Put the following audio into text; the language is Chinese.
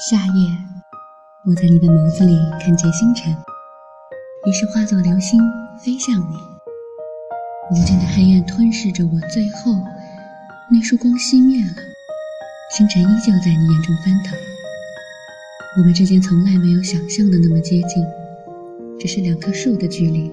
夏夜我在你的眸子里看见星辰于是化作流星飞向你。无尽的黑暗吞噬着我最后那束光熄灭了星辰依旧在你眼中翻腾。我们之间从来没有想象的那么接近只是两棵树的距离。